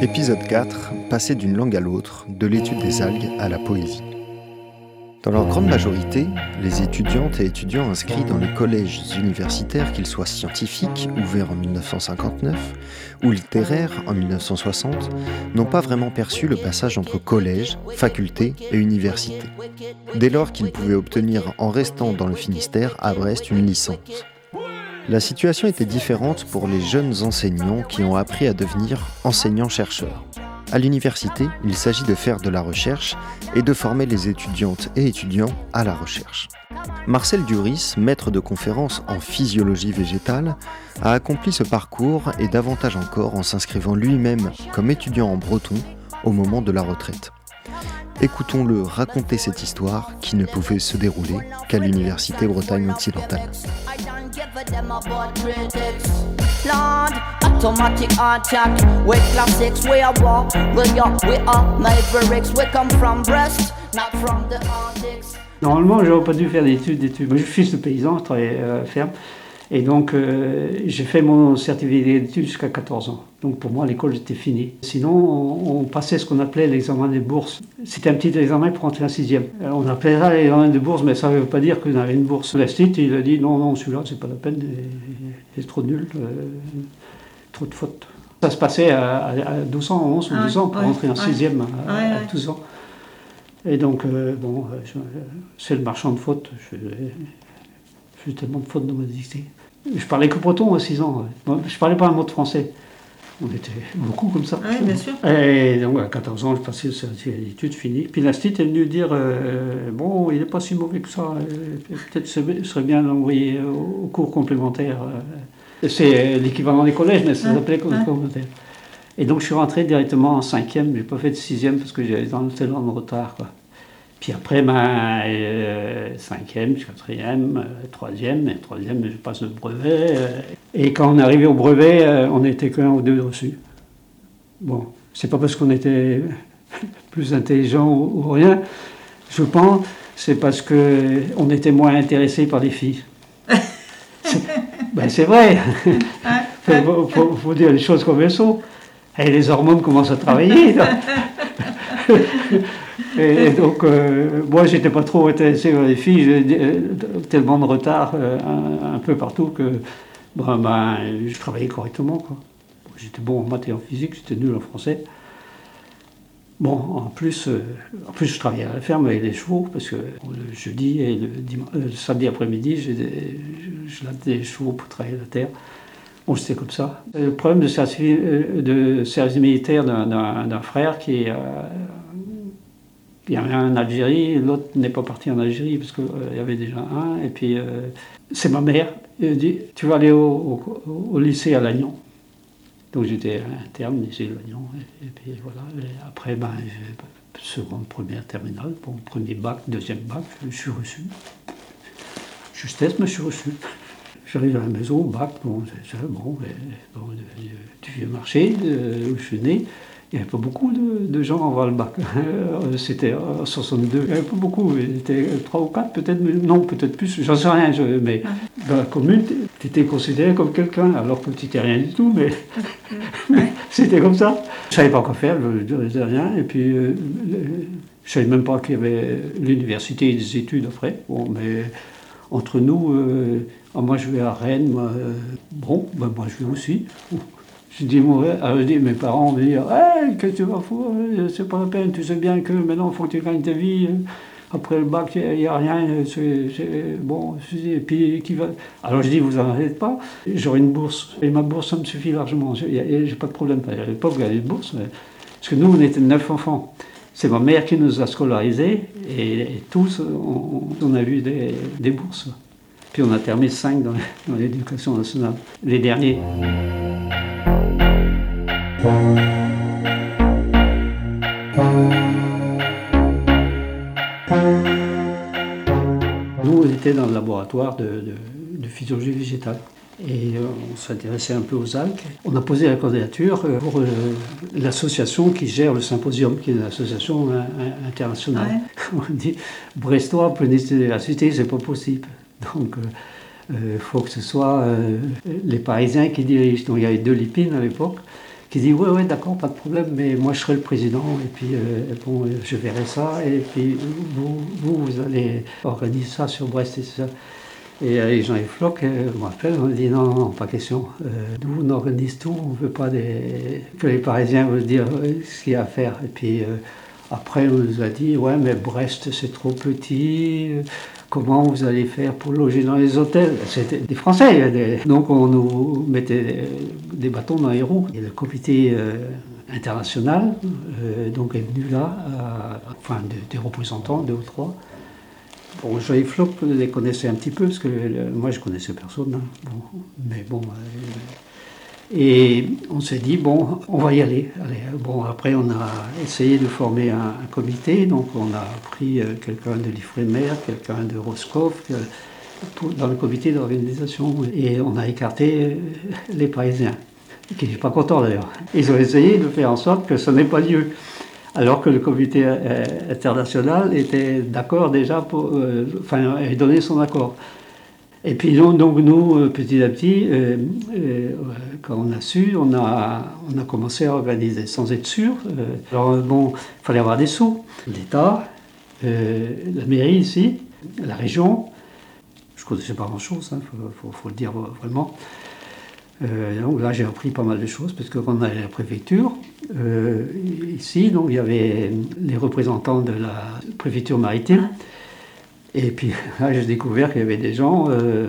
Épisode 4. Passer d'une langue à l'autre, de l'étude des algues à la poésie. Dans leur grande majorité, les étudiantes et étudiants inscrits dans les collèges universitaires, qu'ils soient scientifiques, ouverts en 1959, ou littéraires en 1960, n'ont pas vraiment perçu le passage entre collège, faculté et université, dès lors qu'ils pouvaient obtenir en restant dans le Finistère à Brest une licence. La situation était différente pour les jeunes enseignants qui ont appris à devenir enseignants-chercheurs. À l'université, il s'agit de faire de la recherche et de former les étudiantes et étudiants à la recherche. Marcel Duris, maître de conférence en physiologie végétale, a accompli ce parcours et davantage encore en s'inscrivant lui-même comme étudiant en breton au moment de la retraite. Écoutons-le raconter cette histoire qui ne pouvait se dérouler qu'à l'Université Bretagne occidentale. Normalement, j'aurais pas dû faire d'études, d'études. Je suis fils de paysan, je travaille à la ferme. Et donc, euh, j'ai fait mon certificat d'études jusqu'à 14 ans. Donc, pour moi, l'école était finie. Sinon, on, passait ce qu'on appelait l'examen des bourses. C'était un petit examen pour entrer en sixième. Euh, on appelait ça l'examen des bourses, mais ça ne veut pas dire qu'on avait une bourse. L'Estit, il a dit non, non, celui-là, c'est pas la peine, c'est trop nul, euh, trop de fautes. Ça se passait à, 12 ans, 11 ou 12 ans pour entrer en sixième à, 12 ans. Et donc, bon, c'est le marchand de fautes. Je, j'ai tellement de fautes dans ma dictée. Je parlais que breton à 6 ans. Je parlais pas un mot de français. On était beaucoup comme ça. Ah oui, bien sûr. Et donc à 14 ans, je passais l'étude finie. Puis l'Astit est venu dire euh, Bon, il n'est pas si mauvais que ça. Euh, peut-être ce serait bien d'envoyer au cours complémentaire. Euh. C'est l'équivalent des collèges, mais ça s'appelait cours complémentaire. Et donc je suis rentré directement en cinquième. Je n'ai pas fait de sixième parce que j'avais tellement de retard. Quoi. Puis après, ben, euh, cinquième, quatrième, euh, troisième, et troisième, je passe le brevet. Euh. et quand on est arrivé au brevet, on n'était qu'un ou deux dessus. Bon, c'est pas parce qu'on était plus intelligent ou, rien, je pense, c'est parce qu'on était moins intéressé par les filles. Ben, c'est vrai. Il faut, faut, dire les choses comme elles sont. Et les hormones commencent à travailler. Et, donc, euh, moi, j'étais pas trop intéressé par les filles, j'ai euh, tellement de retard euh, un, peu partout que ben, ben, je travaillais correctement. J'étais bon en maths et en physique, j'étais nul en français. Bon, en plus, en plus, je travaillais à la ferme avec les chevaux, parce que le jeudi et le, samedi après-midi, je, je, des chevaux pour travailler la terre. Bon, c'était comme ça. Le problème de service, militaire d'un frère qui est il y avait un en Algérie, l'autre n'est pas parti en Algérie parce qu'il euh, y avait déjà un. Et puis, euh, c'est ma mère. Elle dit Tu vas aller au, lycée à Lannion. Donc j'étais interne, lycée à Lannion. Et, puis voilà. après, ben, seconde, première terminale. Bon, premier bac, deuxième bac, je, suis reçu. Justesse, mais je suis reçu. J'arrive à la maison, bac, bon, c'est bon, bon, du vieux marché où je suis né. Il n'y avait pas beaucoup de, gens en Valbac. C'était en 62. Il n'y avait pas beaucoup. Il était trois ou quatre peut-être. Non, peut-être plus. J'en sais rien. mais dans la commune, tu étais considéré comme quelqu'un, alors que tu n'étais rien du tout. Mais, c'était comme ça. Je ne savais pas quoi faire. Je ne disais rien. Et puis, euh, je ne savais même pas qu'il y avait l'université et des études après. Bon, mais entre nous, euh, ah, moi je vais à Rennes. Moi, euh, bon, ben, moi je vais aussi. Je dis, je dis, mes parents me disent hey, Qu'est-ce que tu vas foutre C'est pas la peine, tu sais bien que maintenant, il faut que tu gagnes ta vie. Après le bac, il n'y a, rien. bon, et puis, qui va... Alors je dis Vous n'en êtes pas? J'aurai une bourse. Et ma bourse, ça me suffit largement. Je n'ai pas de problème. À l'époque, il y avait une bourse. parce que nous, on était neuf enfants. C'est ma mère qui nous a scolarisés et, tous, on, a eu des, bourses. Puis on a terminé cinq dans l'éducation nationale, les derniers. Nous, on était dans le laboratoire de, physiologie végétale. Et euh, on s'intéressait un peu aux algues. On a posé la candidature euh, pour euh, l'association qui gère le symposium, qui est une association internationale. On dit Brestois, la cité, c'est pas possible. Donc, Il faut que ce soit les Parisiens qui dirigent. Donc il y avait deux Lipines à l'époque qui dit ouais ouais d'accord pas de problème mais moi je serai le président et puis bon je verrai ça et puis vous, vous, allez organiser ça sur Brest et ça. Et Jean-Yves Floch, je me rappelle, on dit non, non, pas question. nous, on organise tout, on veut pas que les Parisiens veulent dire ce qu'il y a à faire. Et puis après, on nous a dit ouais, mais Brest, c'est trop petit. Comment vous allez faire pour loger dans les hôtels? C'était des Français. Donc on nous mettait des bâtons dans les roues. Et le comité international donc est venu là, enfin des représentants, deux ou trois. Bon, Joël Floch les connaissait un petit peu, parce que moi je connaissais personne. Hein. mais bon. Et on s'est dit, bon, on va y aller. Bon, après, on a essayé de former un, comité. Donc, on a pris quelqu'un de l'IFREMER, quelqu'un de Roscoff, dans le comité d'organisation. Et on a écarté les Parisiens, qui sont pas contents d'ailleurs. Ils ont essayé de faire en sorte que ce n'ait pas lieu alors que le comité euh, international était d'accord déjà euh, enfin, donné son accord. Et puis donc, nous, euh, petit à petit, quand on a su, on a, commencé à organiser sans être sûr. alors bon, il fallait avoir des sous, l'État, la mairie ici, la région. Je ne connaissais pas grand-chose, il hein, faut, le dire vraiment. Euh, donc là, j'ai appris pas mal de choses, parce que quand on allait à la préfecture, euh, ici, donc, il y avait les représentants de la préfecture maritime. Et puis là, j'ai découvert qu'il y avait des gens euh,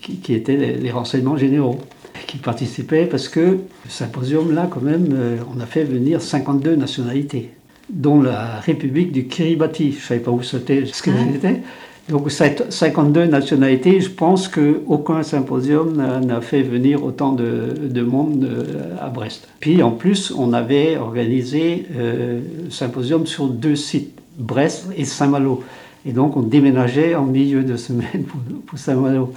qui, étaient les, renseignements généraux, qui participaient, parce que ce symposium-là, quand même, on a fait venir 52 nationalités, dont la République du Kiribati. Je ne savais pas où c'était, ce que c'était. Donc 52 nationalités, je pense qu'aucun symposium n'a fait venir autant de, monde euh, à Brest. Puis en plus, on avait organisé euh, symposium sur deux sites, Brest et Saint-Malo. Et donc on déménageait en milieu de semaine pour, Saint-Malo.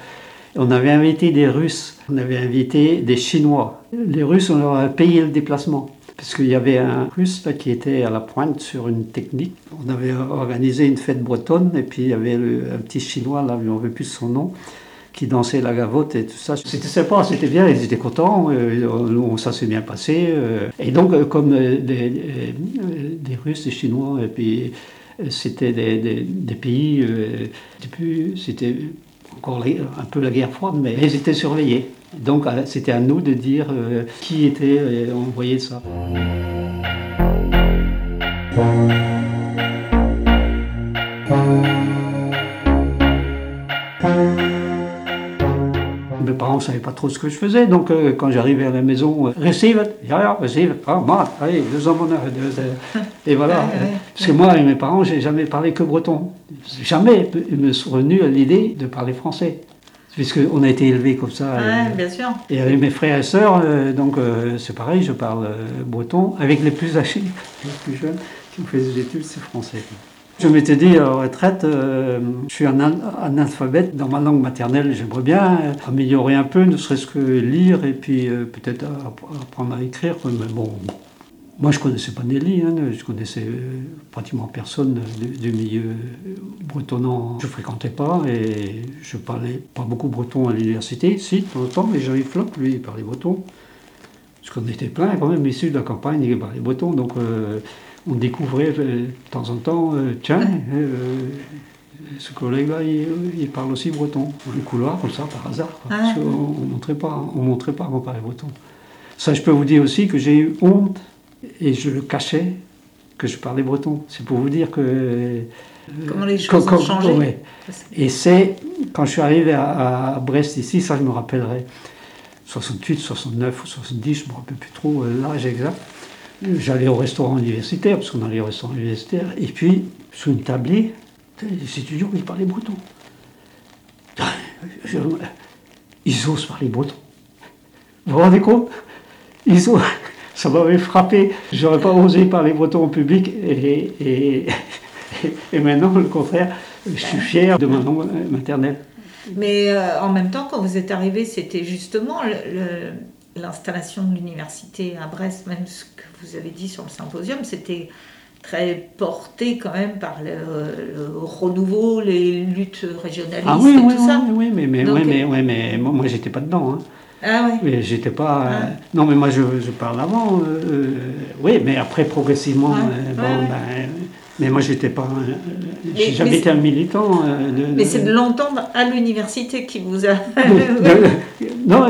On avait invité des Russes, on avait invité des Chinois. Les Russes, on leur a payé le déplacement parce qu'il y avait un russe qui était à la pointe sur une technique. On avait organisé une fête bretonne et puis il y avait un petit chinois, là, je ne plus son nom, qui dansait la gavotte et tout ça. C'était sympa, c'était bien, ils étaient contents, euh, ça s'est bien passé. Euh. Et donc, euh, comme des, des, Russes, des Chinois, et puis c'était des, des, pays, c'était encore un peu la guerre froide, mais ils étaient surveillés. Donc euh, c'était à nous de dire euh, qui était euh, envoyé ça. Savaient pas trop ce que je faisais, donc quand j'arrivais à la maison, receive, yeah, receive, ah, moi, allez, deux ans mon Et voilà. Parce que moi et mes parents, j'ai jamais parlé que breton. Jamais ils me sont venus à l'idée de parler français puisqu'on a été élevé comme ça. Ouais, bien sûr. Et avec mes frères et sœurs, euh, donc euh, c'est pareil, je parle euh, breton. Avec les plus âgés, les plus jeunes, qui ont fait des études, c'est français. Je m'étais dit, à la retraite, je suis un analphabète dans ma langue maternelle, j'aimerais bien améliorer un peu, ne serait-ce que lire et puis peut-être apprendre à écrire. Mais bon, moi, je ne connaissais pas Nelly, hein, je connaissais pratiquement personne du, milieu bretonnant. Je fréquentais pas et je parlais pas beaucoup breton à l'université, si, de temps en temps, mais Jean-Yves Floch, lui, il parlait breton. Parce qu'on était plein quand même issus de la campagne, il parlait breton, donc euh, on découvrait euh, de temps en temps, euh, tiens, ce collègue-là, il, parle aussi breton. Un couloir, comme ça, par hasard. on ne montrait pas, on montrait pas qu'on parlait breton. Ça, je peux vous dire aussi que j'ai eu honte et je le cachais que je parlais breton. C'est pour vous dire que. Euh, Comment les choses ont changé. Et c'est quand je suis arrivé à, Brest ici, ça je me rappellerai, 68, 69 ou 70, je ne me rappelle plus trop euh, l'âge exact. J'allais au restaurant universitaire, parce qu'on allait au restaurant universitaire, et puis sous une tablée, les étudiants ils parlaient breton. Ils osent parler breton. Vous vous rendez compte? Ils osent ça m'avait frappé. J'aurais pas osé parler breton en public et, et, maintenant, le contraire, je suis fier de ma langue maternelle. Mais euh, en même temps, quand vous êtes arrivé, c'était justement l'installation de l'université à Brest, même ce que vous avez dit sur le symposium, c'était très porté quand même par le, le renouveau, les luttes régionalistes Ah oui, et oui, tout ça. oui, oui, mais, mais, Donc, mais, ouais, mais moi, moi, j'étais pas dedans. Hein. Ah ouais. Mais j'étais pas. euh, Ah. Non, mais moi, je, je parle avant. euh, euh, oui, mais après, progressivement. Ouais, euh, bon, ouais, ouais. ben, mais moi, j'étais pas. euh, J'ai jamais mais été un militant. euh, de- Mais c'est de- l'entendre à l'université qui vous a. de- non,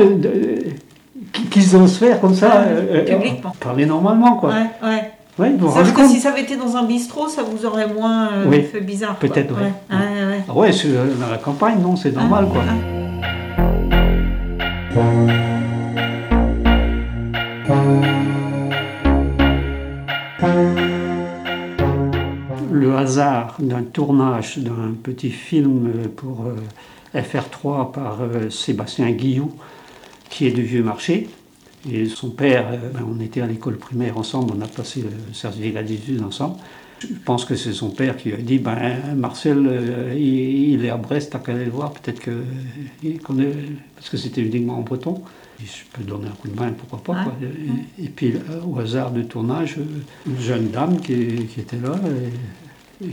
euh, de- qui, qui osent faire comme ça. Euh, euh, publiquement. Parler normalement, quoi. Ouais, ouais. Ouais, vous vous C'est-à-dire rendez que si ça avait été dans un bistrot, ça vous aurait moins euh, Oui, fait bizarre. peut-être, ouais. Ouais, ouais, ouais. Ah dans la campagne, non, c'est normal, Ah, quoi. le hasard d'un tournage d'un petit film pour euh, FR3 par euh, Sébastien Guillou, qui est du Vieux Marché. Et son père, euh, ben, on était à l'école primaire ensemble, on a passé le certificat d'études ensemble. Je pense que c'est son père qui lui a dit ben, Marcel, euh, il, est à Brest, t'as qu'à aller le voir, peut-être que. connaît- parce que c'était uniquement en breton. Et je peux donner un coup de main, pourquoi pas. quoi. Et, puis, euh, au hasard du tournage, euh, une jeune dame qui, qui était là. Et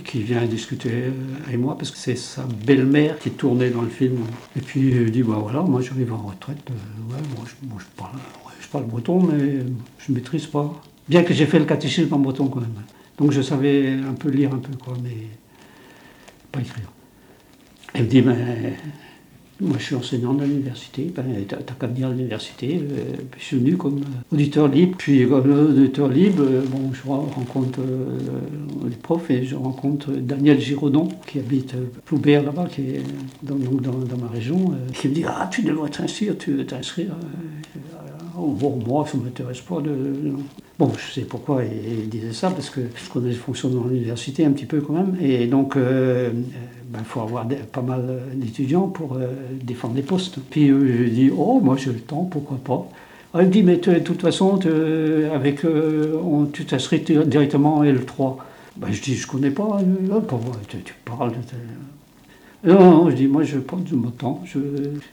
qui vient discuter euh, avec moi parce que c'est sa belle-mère qui tournait dans le film. Et puis il dit bah voilà, moi j'arrive en retraite, euh, ouais, moi, je, parle, je parle breton, mais je ne maîtrise pas. Bien que j'ai fait le catéchisme en breton quand même. Donc je savais un peu lire un peu quoi, mais pas écrire. Elle me dit ben, moi je suis enseignant à l'université, ben, t'as qu'à venir à l'université. Euh, je suis venu comme euh, auditeur libre, puis comme auditeur libre, bon, je rencontre les profs et je rencontre Daniel Giraudon qui habite Ploubert là-bas, qui est dans, dans, ma région, qui me dit Ah, tu devrais t'inscrire, tu veux t'inscrire. Bon, moi, ça ne m'intéresse pas. De... Bon, je sais pourquoi il, disait ça, parce que je connais le fonctionnement de l'université un petit peu quand même. Et donc, ben, faut avoir pas mal d'étudiants pour euh, défendre les postes. Puis euh, je dis Oh, moi j'ai le temps, pourquoi pas. Ah, il me dit, mais de toute façon, avec, euh, tu t'inscris directement en L3. Ben, je dis, je connais pas. euh, moi, tu, tu parles. Non, non, je dis, moi, je prends mon temps. Je,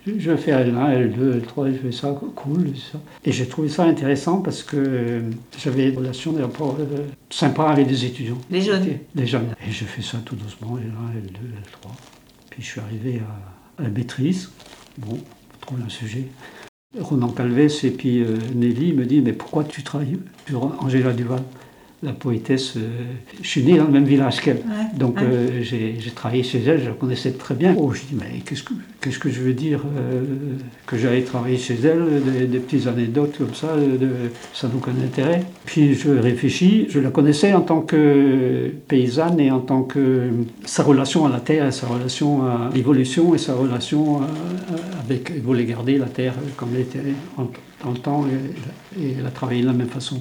je, fais L1, L2, L3, je fais ça, cool. Ça. Et j'ai trouvé ça intéressant parce que euh, j'avais des relations, des rapports euh, sympas avec des étudiants. Les jeunes. Les jeunes. Et je fais ça tout doucement, L1, L2, L3. Puis je suis arrivé à, à la maîtrise. Bon, faut trouver un sujet. Ronan Calvès et puis euh, Nelly me disent Mais pourquoi tu travailles sur Angela Duval, la poétesse euh, Je suis né dans le même village qu'elle. Ouais, Donc ouais. euh, j'ai travaillé chez elle, je la connaissais très bien. Oh, je dis Mais qu'est-ce que, qu'est-ce que je veux dire euh, Que j'allais travailler chez elle, des, des petites anecdotes comme ça, de, ça n'a aucun intérêt. Puis je réfléchis, je la connaissais en tant que paysanne et en tant que sa relation à la terre, et sa relation à l'évolution et sa relation à- avec, il voulait garder la terre comme elle était en, en temps et, et elle a travaillé de la même façon.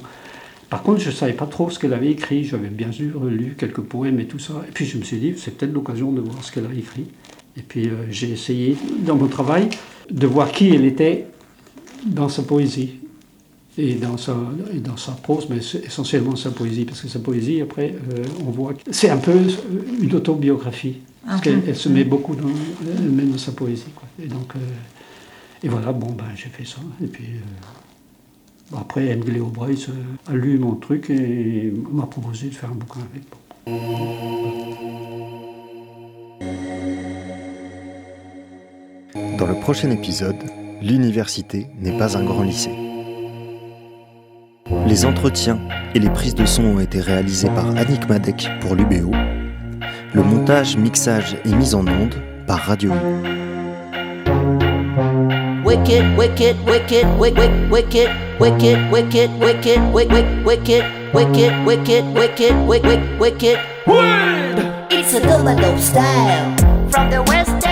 Par contre, je ne savais pas trop ce qu'elle avait écrit. J'avais bien sûr lu quelques poèmes et tout ça. Et puis je me suis dit, c'est peut-être l'occasion de voir ce qu'elle a écrit. Et puis euh, j'ai essayé, dans mon travail, de voir qui elle était dans sa poésie. Et dans sa, et dans sa prose, mais essentiellement sa poésie. Parce que sa poésie, après, euh, on voit que c'est un peu euh, une autobiographie. Parce qu'elle elle se met beaucoup dans, elle-même dans sa poésie. quoi. Et donc, euh, et voilà, bon, ben, j'ai fait ça. Et puis, après, Emily O'Brice euh, a lu mon truc et m'a proposé de faire un bouquin avec. Dans le prochain épisode, l'université n'est pas un grand lycée. Les entretiens et les prises de son ont été réalisés par Annick Madec pour l'UBO. Le montage, mixage et mise en onde par Radio. Wicked, wicked, wicked, wicked, wicked, wicked, wicked, wicked, wicked, wicked, wicked, wicked, wicked, wicked, wicked. Word! It's a double style. From the west